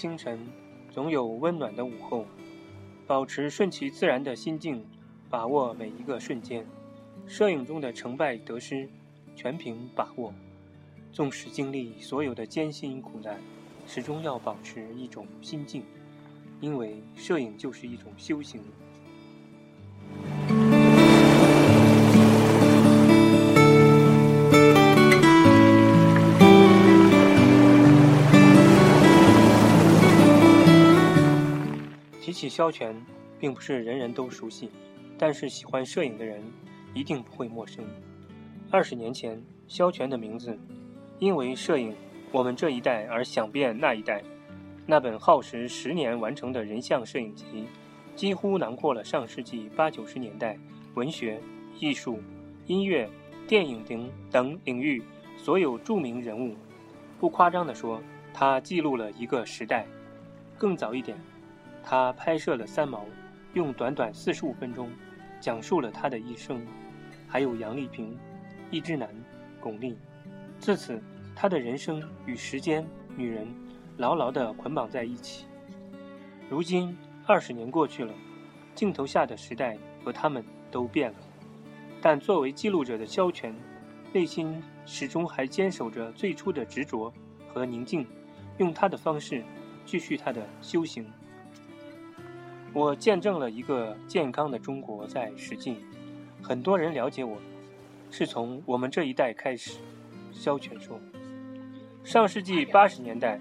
清晨，总有温暖的午后。保持顺其自然的心境，把握每一个瞬间。摄影中的成败得失，全凭把握。纵使经历所有的艰辛苦难，始终要保持一种心境，因为摄影就是一种修行。肖全，并不是人人都熟悉，但是喜欢摄影的人一定不会陌生。二十年前，萧全的名字因为摄影我们这一代而响遍那一代。那本耗时十年完成的人像摄影集，几乎囊括了上世纪八九十年代文学、艺术、音乐、电影等等领域所有著名人物。不夸张地说，它记录了一个时代。更早一点。他拍摄了三毛，用短短四十五分钟，讲述了他的一生，还有杨丽萍、易之南、巩俐。自此，他的人生与时间、女人牢牢地捆绑在一起。如今二十年过去了，镜头下的时代和他们都变了，但作为记录者的萧全，内心始终还坚守着最初的执着和宁静，用他的方式继续他的修行。我见证了一个健康的中国在实进，很多人了解我，是从我们这一代开始。肖全说：“上世纪八十年代，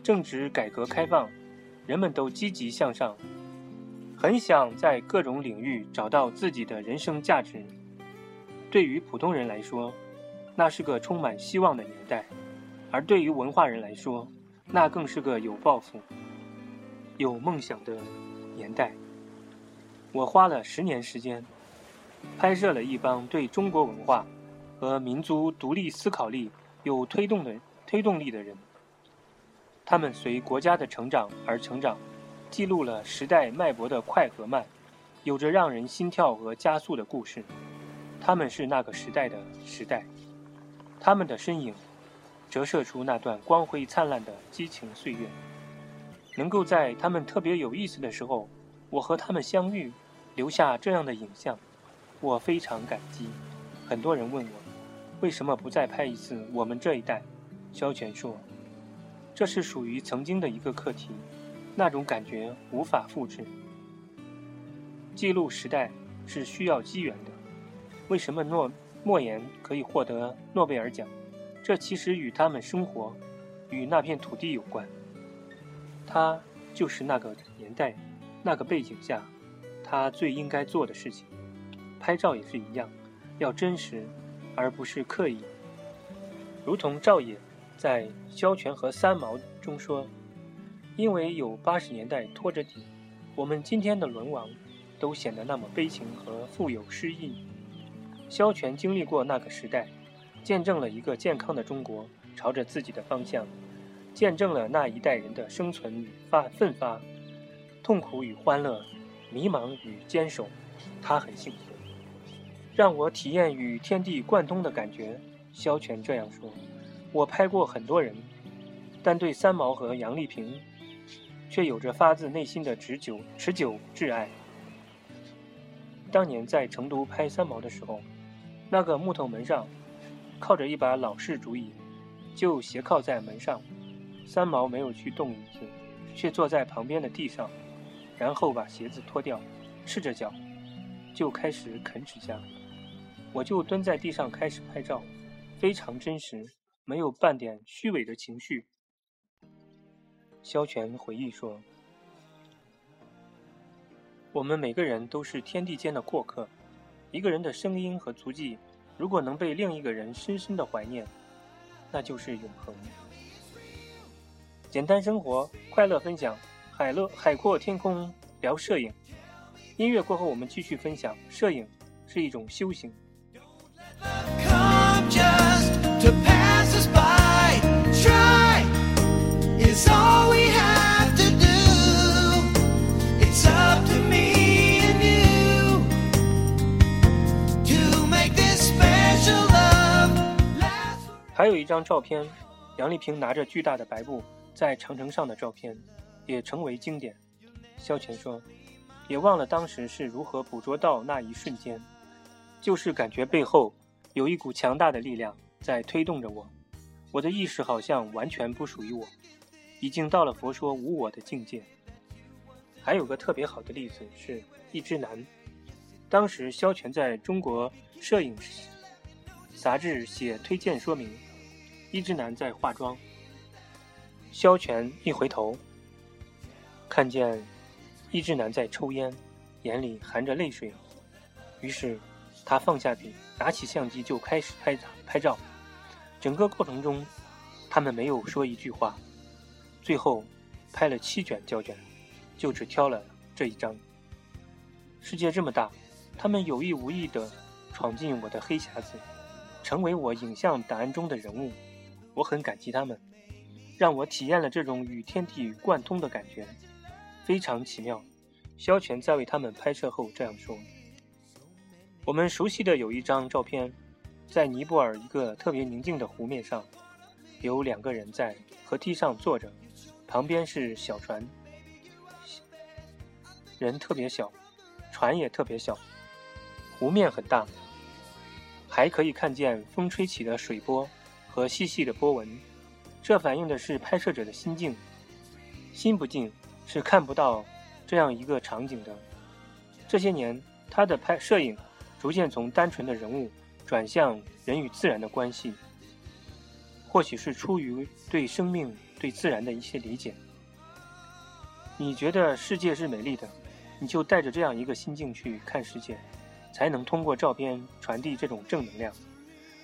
正值改革开放，人们都积极向上，很想在各种领域找到自己的人生价值。对于普通人来说，那是个充满希望的年代；而对于文化人来说，那更是个有抱负、有梦想的。”年代，我花了十年时间，拍摄了一帮对中国文化和民族独立思考力有推动的推动力的人。他们随国家的成长而成长，记录了时代脉搏的快和慢，有着让人心跳和加速的故事。他们是那个时代的时代，他们的身影折射出那段光辉灿烂的激情岁月。能够在他们特别有意思的时候，我和他们相遇，留下这样的影像，我非常感激。很多人问我，为什么不再拍一次我们这一代？萧全说，这是属于曾经的一个课题，那种感觉无法复制。记录时代是需要机缘的。为什么诺莫言可以获得诺贝尔奖？这其实与他们生活，与那片土地有关。他就是那个年代、那个背景下，他最应该做的事情。拍照也是一样，要真实，而不是刻意。如同赵野在《萧全和三毛》中说：“因为有八十年代拖着底，我们今天的沦亡，都显得那么悲情和富有诗意。”萧全经历过那个时代，见证了一个健康的中国朝着自己的方向。见证了那一代人的生存与发奋发，痛苦与欢乐，迷茫与坚守，他很幸福，让我体验与天地贯通的感觉。萧全这样说：“我拍过很多人，但对三毛和杨丽萍，却有着发自内心的持久、持久挚爱。当年在成都拍三毛的时候，那个木头门上，靠着一把老式竹椅，就斜靠在门上。”三毛没有去动椅子，却坐在旁边的地上，然后把鞋子脱掉，赤着脚，就开始啃指甲。我就蹲在地上开始拍照，非常真实，没有半点虚伪的情绪。萧全回忆说：“我们每个人都是天地间的过客，一个人的声音和足迹，如果能被另一个人深深的怀念，那就是永恒。”简单生活，快乐分享，海乐海阔天空聊摄影。音乐过后，我们继续分享。摄影是一种修行。还有一张照片，杨丽萍拿着巨大的白布。在长城上的照片也成为经典。萧全说：“也忘了当时是如何捕捉到那一瞬间，就是感觉背后有一股强大的力量在推动着我，我的意识好像完全不属于我，已经到了佛说无我的境界。”还有个特别好的例子是一只男，当时萧全在中国摄影杂志写推荐说明，一只男在化妆。萧全一回头，看见一只男在抽烟，眼里含着泪水。于是他放下笔，拿起相机就开始拍拍照。整个过程中，他们没有说一句话。最后拍了七卷胶卷，就只挑了这一张。世界这么大，他们有意无意地闯进我的黑匣子，成为我影像档案中的人物。我很感激他们。让我体验了这种与天地贯通的感觉，非常奇妙。萧全在为他们拍摄后这样说：“我们熟悉的有一张照片，在尼泊尔一个特别宁静的湖面上，有两个人在河堤上坐着，旁边是小船，人特别小，船也特别小，湖面很大，还可以看见风吹起的水波和细细的波纹。”这反映的是拍摄者的心境，心不静是看不到这样一个场景的。这些年，他的拍摄影逐渐从单纯的人物转向人与自然的关系，或许是出于对生命、对自然的一些理解。你觉得世界是美丽的，你就带着这样一个心境去看世界，才能通过照片传递这种正能量，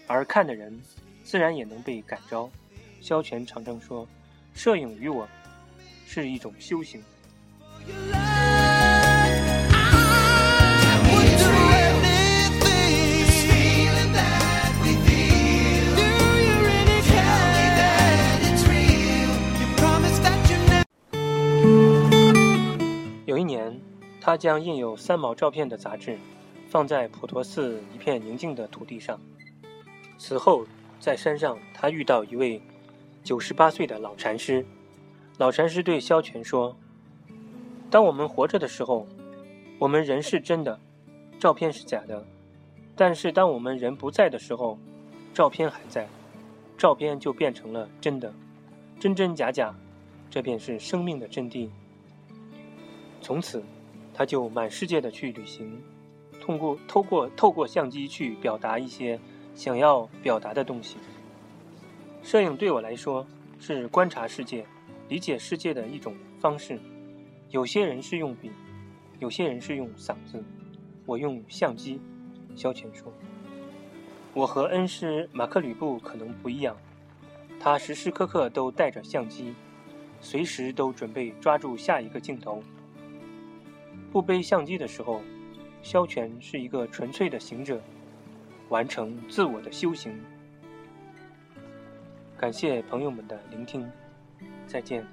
而看的人自然也能被感召。萧全常常说：“摄影于我是一种修行。”有一年，他将印有三毛照片的杂志放在普陀寺一片宁静的土地上。此后，在山上，他遇到一位。九十八岁的老禅师，老禅师对萧全说：“当我们活着的时候，我们人是真的，照片是假的；但是当我们人不在的时候，照片还在，照片就变成了真的，真真假假，这便是生命的真谛。”从此，他就满世界的去旅行，通过透过透过相机去表达一些想要表达的东西。摄影对我来说是观察世界、理解世界的一种方式。有些人是用笔，有些人是用嗓子，我用相机。萧全说：“我和恩师马克吕布可能不一样，他时时刻刻都带着相机，随时都准备抓住下一个镜头。不背相机的时候，萧全是一个纯粹的行者，完成自我的修行。”感谢朋友们的聆听，再见。